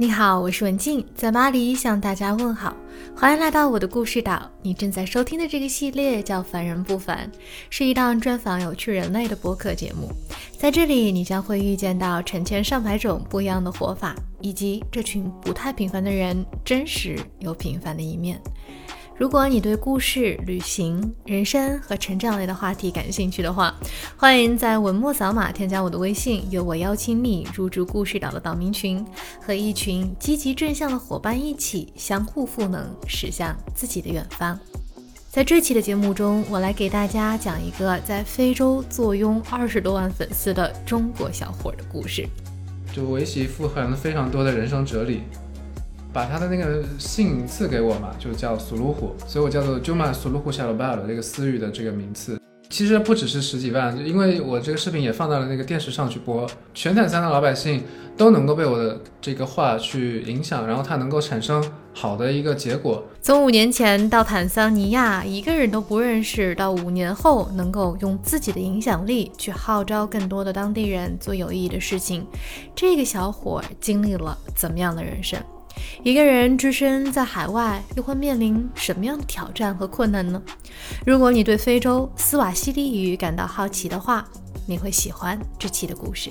你好，我是文静，在巴黎向大家问好，欢迎来到我的故事岛。你正在收听的这个系列叫《凡人不凡》，是一档专访有趣人类的播客节目。在这里，你将会遇见到成千上百种不一样的活法，以及这群不太平凡的人真实又平凡的一面。如果你对故事、旅行、人生和成长类的话题感兴趣的话，欢迎在文末扫码添加我的微信，由我邀请你入驻故事岛的岛民群，和一群积极正向的伙伴一起相互赋能，驶向自己的远方。在这期的节目中，我来给大家讲一个在非洲坐拥二十多万粉丝的中国小伙的故事。就围棋富含了非常多的人生哲理。把他的那个姓赐给我嘛，就叫苏鲁虎，所以我叫做 Juma 苏鲁虎夏罗巴尔这个私域的这个名次。其实不只是十几万，因为我这个视频也放到了那个电视上去播，全坦桑的老百姓都能够被我的这个话去影响，然后它能够产生好的一个结果。从五年前到坦桑尼亚一个人都不认识，到五年后能够用自己的影响力去号召更多的当地人做有意义的事情，这个小伙经历了怎么样的人生？一个人置身在海外，又会面临什么样的挑战和困难呢？如果你对非洲斯瓦希里语感到好奇的话，你会喜欢这期的故事。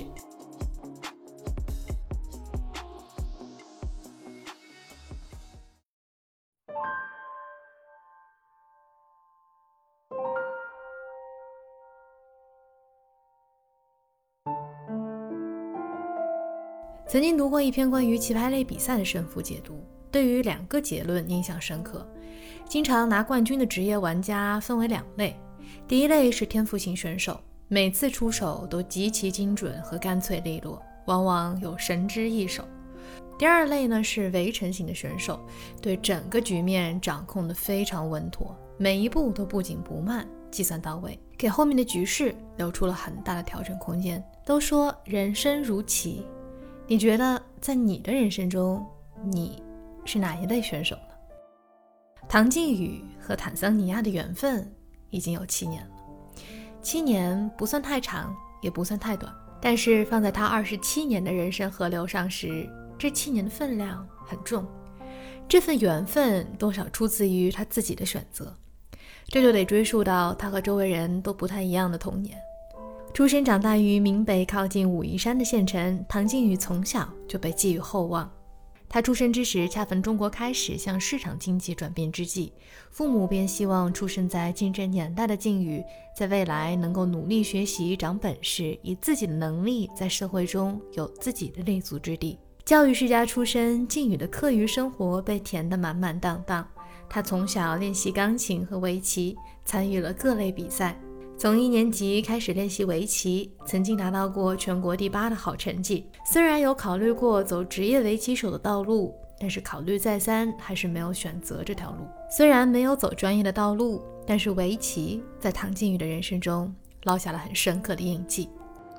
读过一篇关于棋牌类比赛的胜负解读，对于两个结论印象深刻。经常拿冠军的职业玩家分为两类，第一类是天赋型选手，每次出手都极其精准和干脆利落，往往有神之一手；第二类呢是围城型的选手，对整个局面掌控的非常稳妥，每一步都不紧不慢，计算到位，给后面的局势留出了很大的调整空间。都说人生如棋。你觉得在你的人生中，你是哪一类选手呢？唐靖宇和坦桑尼亚的缘分已经有七年了，七年不算太长，也不算太短，但是放在他二十七年的人生河流上时，这七年的分量很重。这份缘分多少出自于他自己的选择，这就得追溯到他和周围人都不太一样的童年。出生长大于闽北靠近武夷山的县城，唐靖宇从小就被寄予厚望。他出生之时，恰逢中国开始向市场经济转变之际，父母便希望出生在竞争年代的靖宇，在未来能够努力学习、长本事，以自己的能力在社会中有自己的立足之地。教育世家出身，靖宇的课余生活被填得满满当当。他从小练习钢琴和围棋，参与了各类比赛。从一年级开始练习围棋，曾经拿到过全国第八的好成绩。虽然有考虑过走职业围棋手的道路，但是考虑再三，还是没有选择这条路。虽然没有走专业的道路，但是围棋在唐靖宇的人生中烙下了很深刻的印记。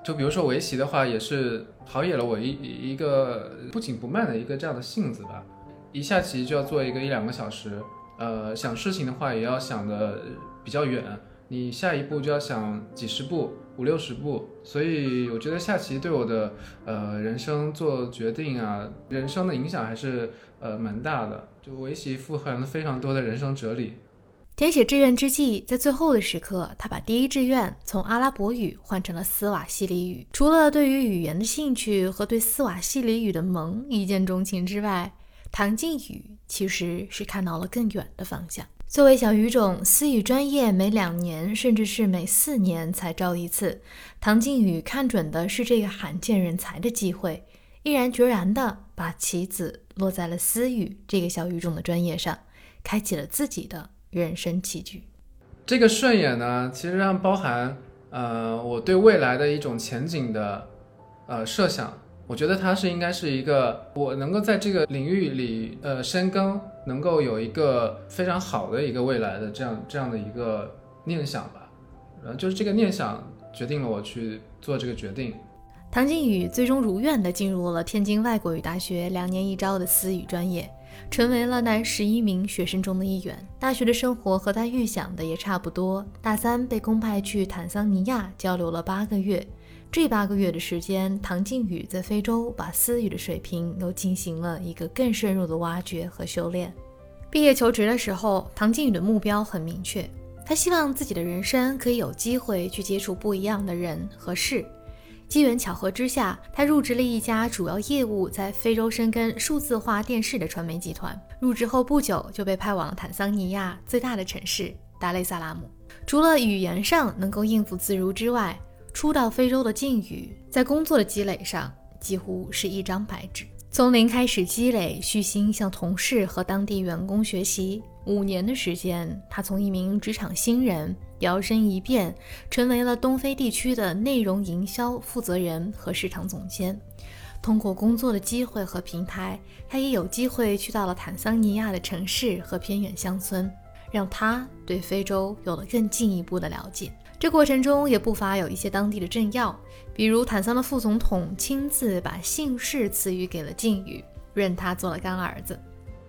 就比如说围棋的话，也是陶冶了我一一个不紧不慢的一个这样的性子吧。一下棋就要做一个一两个小时，呃，想事情的话也要想的比较远。你下一步就要想几十步、五六十步，所以我觉得下棋对我的呃人生做决定啊，人生的影响还是呃蛮大的。就围棋富含了非常多的人生哲理。填写志愿之际，在最后的时刻，他把第一志愿从阿拉伯语换成了斯瓦西里语。除了对于语言的兴趣和对斯瓦西里语的萌一见钟情之外，唐靖宇其实是看到了更远的方向。作为小语种，私语专业每两年甚至是每四年才招一次。唐靖宇看准的是这个罕见人才的机会，毅然决然地把棋子落在了私语这个小语种的专业上，开启了自己的人生棋局。这个顺眼呢，其实上包含呃我对未来的一种前景的呃设想。我觉得他是应该是一个我能够在这个领域里呃深耕，能够有一个非常好的一个未来的这样这样的一个念想吧，呃，就是这个念想决定了我去做这个决定。唐靖宇最终如愿的进入了天津外国语大学两年一招的私语专业，成为了那十一名学生中的一员。大学的生活和他预想的也差不多，大三被公派去坦桑尼亚交流了八个月。这八个月的时间，唐靖宇在非洲把思语的水平又进行了一个更深入的挖掘和修炼。毕业求职的时候，唐靖宇的目标很明确，他希望自己的人生可以有机会去接触不一样的人和事。机缘巧合之下，他入职了一家主要业务在非洲深耕数字化电视的传媒集团。入职后不久，就被派往了坦桑尼亚最大的城市达雷萨拉姆。除了语言上能够应付自如之外，初到非洲的靖宇在工作的积累上几乎是一张白纸。从零开始积累，虚心向同事和当地员工学习。五年的时间，他从一名职场新人摇身一变，成为了东非地区的内容营销负责人和市场总监。通过工作的机会和平台，他也有机会去到了坦桑尼亚的城市和偏远乡村，让他对非洲有了更进一步的了解。这过程中也不乏有一些当地的政要，比如坦桑的副总统亲自把姓氏赐予给了靖宇，认他做了干儿子。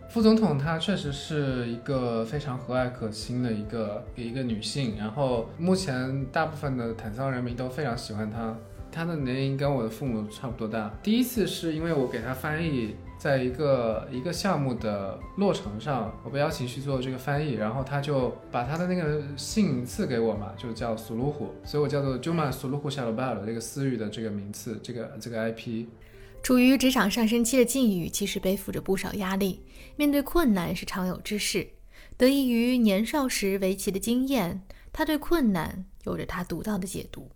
副总统她确实是一个非常和蔼可亲的一个一个女性，然后目前大部分的坦桑人民都非常喜欢她。她的年龄跟我的父母差不多大。第一次是因为我给她翻译。在一个一个项目的落成上，我被邀请去做这个翻译，然后他就把他的那个姓赐给我嘛，就叫苏鲁虎，所以我叫做 Juma 苏鲁虎夏鲁巴尔这个私域的这个名次，这个这个 IP。处于职场上升期的境遇，其实背负着不少压力，面对困难是常有之事。得益于年少时围棋的经验，他对困难有着他独到的解读。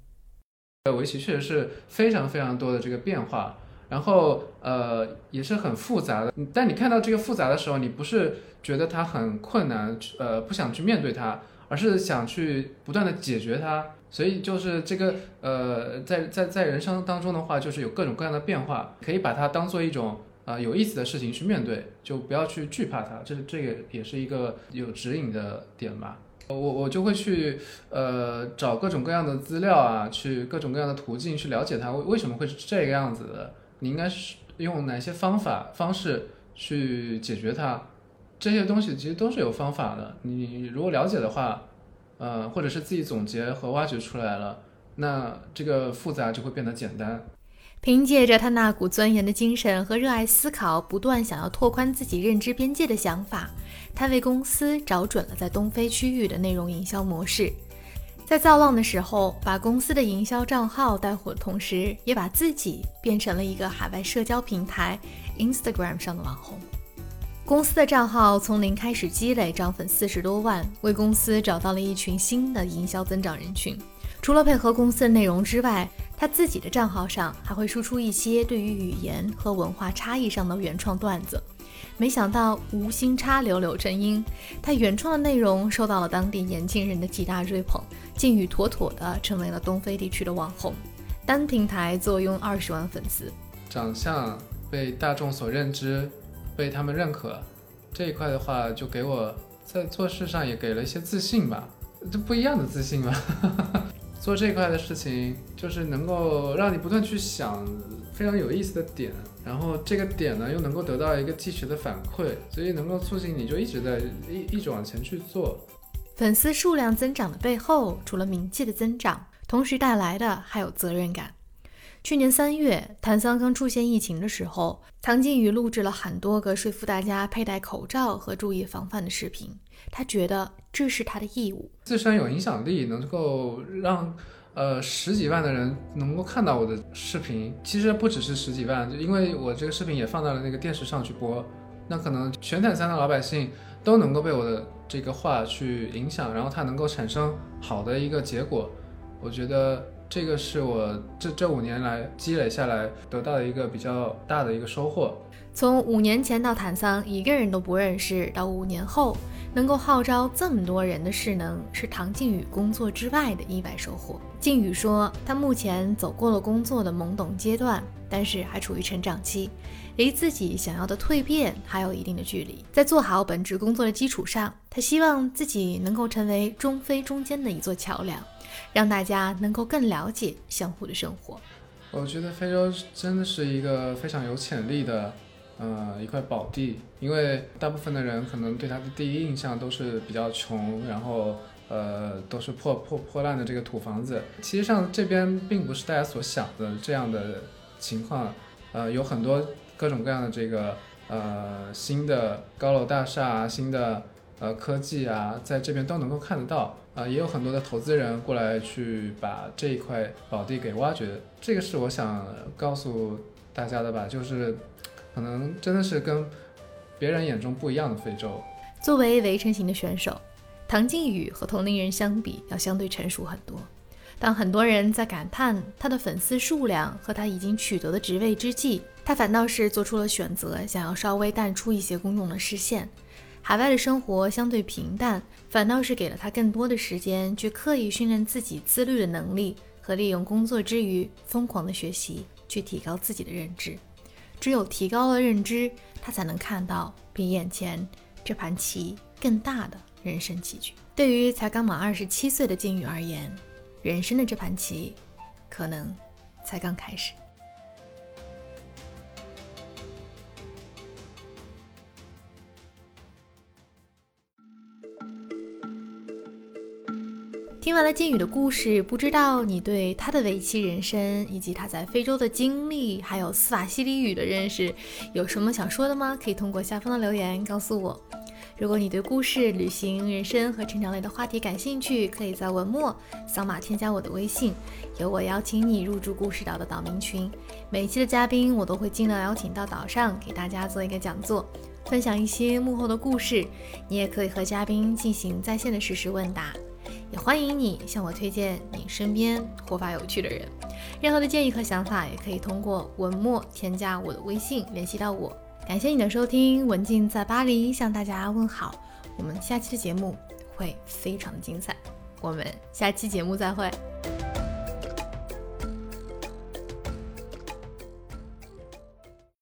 呃围棋确实是非常非常多的这个变化。然后，呃，也是很复杂的。但你看到这个复杂的时候，你不是觉得它很困难，呃，不想去面对它，而是想去不断的解决它。所以就是这个，呃，在在在人生当中的话，就是有各种各样的变化，可以把它当做一种呃有意思的事情去面对，就不要去惧怕它。这这个也是一个有指引的点吧。我我就会去呃找各种各样的资料啊，去各种各样的途径去了解它为为什么会是这个样子的。你应该是用哪些方法方式去解决它？这些东西其实都是有方法的。你如果了解的话，呃，或者是自己总结和挖掘出来了，那这个复杂就会变得简单。凭借着他那股钻研的精神和热爱思考、不断想要拓宽自己认知边界的想法，他为公司找准了在东非区域的内容营销模式。在造浪的时候，把公司的营销账号带火的同时，也把自己变成了一个海外社交平台 Instagram 上的网红。公司的账号从零开始积累，涨粉四十多万，为公司找到了一群新的营销增长人群。除了配合公司的内容之外，他自己的账号上还会输出一些对于语言和文化差异上的原创段子。没想到无心插柳柳成荫，他原创的内容受到了当地年轻人的极大追捧，靖宇妥妥的成为了东非地区的网红，单平台坐拥二十万粉丝。长相被大众所认知，被他们认可，这一块的话就给我在做事上也给了一些自信吧，这不一样的自信吧。做这一块的事情，就是能够让你不断去想非常有意思的点，然后这个点呢又能够得到一个即时的反馈，所以能够促进你就一直在一一直往前去做。粉丝数量增长的背后，除了名气的增长，同时带来的还有责任感。去年三月，坦桑刚出现疫情的时候，唐靖宇录制了很多个说服大家佩戴口罩和注意防范的视频。他觉得这是他的义务。自身有影响力，能够让呃十几万的人能够看到我的视频。其实不只是十几万，就因为我这个视频也放到了那个电视上去播，那可能全坦桑的老百姓都能够被我的这个话去影响，然后它能够产生好的一个结果。我觉得这个是我这这五年来积累下来得到的一个比较大的一个收获。从五年前到坦桑一个人都不认识，到五年后。能够号召这么多人的势能，是唐靖宇工作之外的意外收获。靖宇说，他目前走过了工作的懵懂阶段，但是还处于成长期，离自己想要的蜕变还有一定的距离。在做好本职工作的基础上，他希望自己能够成为中非中间的一座桥梁，让大家能够更了解相互的生活。我觉得非洲真的是一个非常有潜力的。呃，一块宝地，因为大部分的人可能对他的第一印象都是比较穷，然后呃，都是破破破烂的这个土房子。其实上这边并不是大家所想的这样的情况，呃，有很多各种各样的这个呃新的高楼大厦啊，新的呃科技啊，在这边都能够看得到。啊，也有很多的投资人过来去把这一块宝地给挖掘。这个是我想告诉大家的吧，就是可能真的是跟别人眼中不一样的非洲。作为围城型的选手。唐靖宇和同龄人相比，要相对成熟很多。当很多人在感叹他的粉丝数量和他已经取得的职位之际，他反倒是做出了选择，想要稍微淡出一些公众的视线。海外的生活相对平淡，反倒是给了他更多的时间去刻意训练自己自律的能力，和利用工作之余疯狂的学习，去提高自己的认知。只有提高了认知，他才能看到比眼前这盘棋更大的。人生棋局，对于才刚满二十七岁的金宇而言，人生的这盘棋可能才刚开始。听完了金宇的故事，不知道你对他的围棋人生以及他在非洲的经历，还有斯瓦西里语的认识，有什么想说的吗？可以通过下方的留言告诉我。如果你对故事、旅行、人生和成长类的话题感兴趣，可以在文末扫码添加我的微信，由我邀请你入驻故事岛的岛民群。每一期的嘉宾我都会尽量邀请到岛上，给大家做一个讲座，分享一些幕后的故事。你也可以和嘉宾进行在线的实时问答，也欢迎你向我推荐你身边活法有趣的人。任何的建议和想法，也可以通过文末添加我的微信联系到我。感谢你的收听，文静在巴黎向大家问好。我们下期的节目会非常精彩，我们下期节目再会。